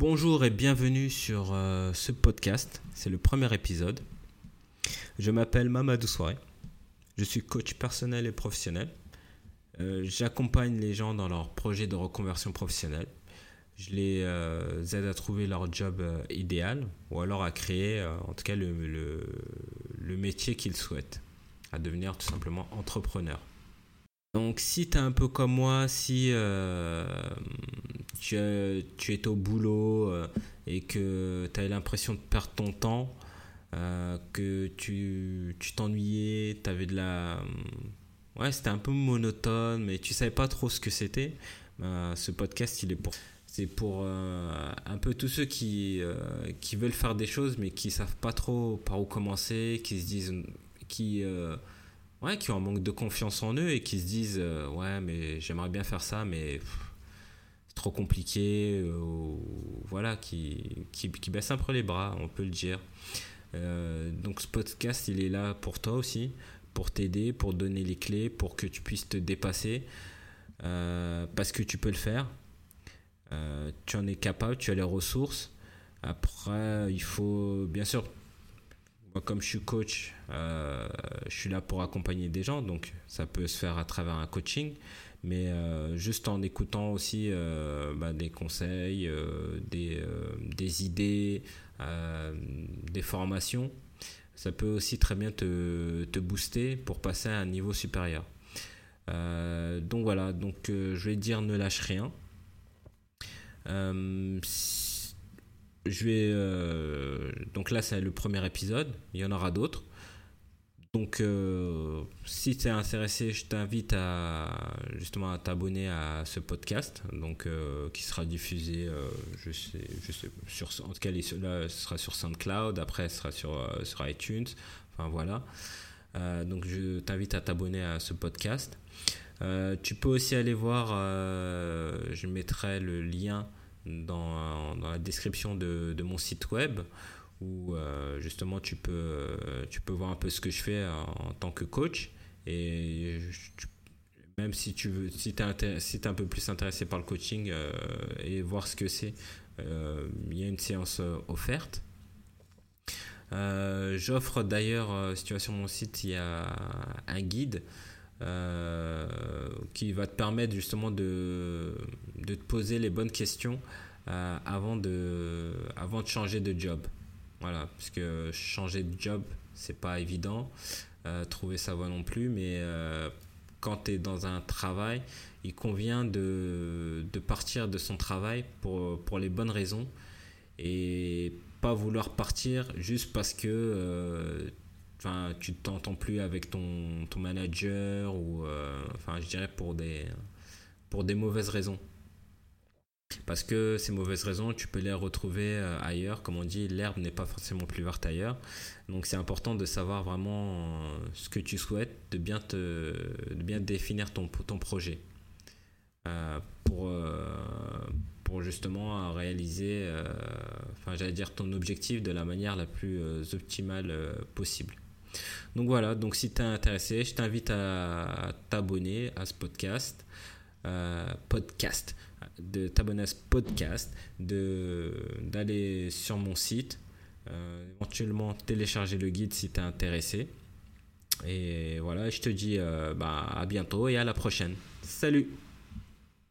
Bonjour et bienvenue sur euh, ce podcast. C'est le premier épisode. Je m'appelle Mamadou Soiré. Je suis coach personnel et professionnel. Euh, j'accompagne les gens dans leurs projets de reconversion professionnelle. Je les euh, aide à trouver leur job idéal ou alors à créer en tout cas le, le métier qu'ils souhaitent, à devenir tout simplement entrepreneur. Donc si tu es un peu comme moi, si tu, tu, es au boulot euh, et que tu as l'impression de perdre ton temps, euh, que tu t'ennuyais, tu avais de la... Ouais, c'était un peu monotone, mais tu savais pas trop ce que c'était, ce podcast, il est pour... C'est pour un peu tous ceux qui, qui veulent faire des choses, mais qui savent pas trop par où commencer, qui se disent... qui ouais, qui ont un manque de confiance en eux et qui se disent euh, ouais mais j'aimerais bien faire ça mais trop compliqué euh, voilà qui, qui, qui, un peu les bras on peut le dire. Euh, donc ce podcast il est là pour toi aussi pour t'aider pour donner les clés pour que tu puisses te dépasser parce que tu peux le faire. Tu en es capable tu as les ressources. Après il faut bien sûr moi, comme je suis coach, euh, je suis là pour accompagner des gens, donc ça peut se faire à travers un coaching, mais euh, juste en écoutant aussi euh, bah, des conseils, des, idées, des formations, ça peut aussi très bien te, te, booster pour passer à un niveau supérieur. donc voilà, donc je vais dire ne lâche rien. Je vais. Euh, donc là, c'est le premier épisode. Il y en aura d'autres. Donc, euh, si tu es intéressé, je t'invite à justement à t'abonner à ce podcast, donc euh, qui sera diffusé, je sais, je sais, sur, en tout cas, là, ce sera sur SoundCloud, après, ce sera sur, sur iTunes. Enfin voilà. donc, je t'invite à t'abonner à ce podcast. tu peux aussi aller voir, je mettrai le lien dans, la description de, mon site web où euh, justement tu peux, tu peux voir un peu ce que je fais en, tant que coach. Et même si tu veux, si es, si es, un peu plus intéressé par le coaching euh, et voir ce que c'est, euh, il y a une séance offerte. J'offre d'ailleurs, si tu vas sur mon site, il y a un guide euh, qui va te permettre justement de, de te poser les bonnes questions euh, avant, de, avant de changer de job. Voilà, parce que changer de job, c'est pas évident. Euh, trouver sa voie non plus, mais quand tu es dans un travail, il convient de, de, partir de son travail pour, pour les bonnes raisons et pas vouloir partir juste parce que enfin tu t'entends plus avec ton, ton manager ou euh, enfin je dirais pour des pour des mauvaises raisons. Parce que ces mauvaises raisons tu peux les retrouver euh, ailleurs. Comme on dit l'herbe n'est pas forcément plus verte ailleurs. Donc c'est important de savoir vraiment euh, ce que tu souhaites de bien te de bien définir ton ton projet. Pour pour justement réaliser enfin j'allais dire ton objectif de la manière la plus optimale possible donc voilà, donc si tu es intéressé, je t'invite à t'abonner à ce podcast. Euh, podcast, de t'abonner à ce podcast, d'aller sur mon site, euh, éventuellement télécharger le guide si tu es intéressé. Et voilà, je te dis euh, bah, à bientôt et à la prochaine. Salut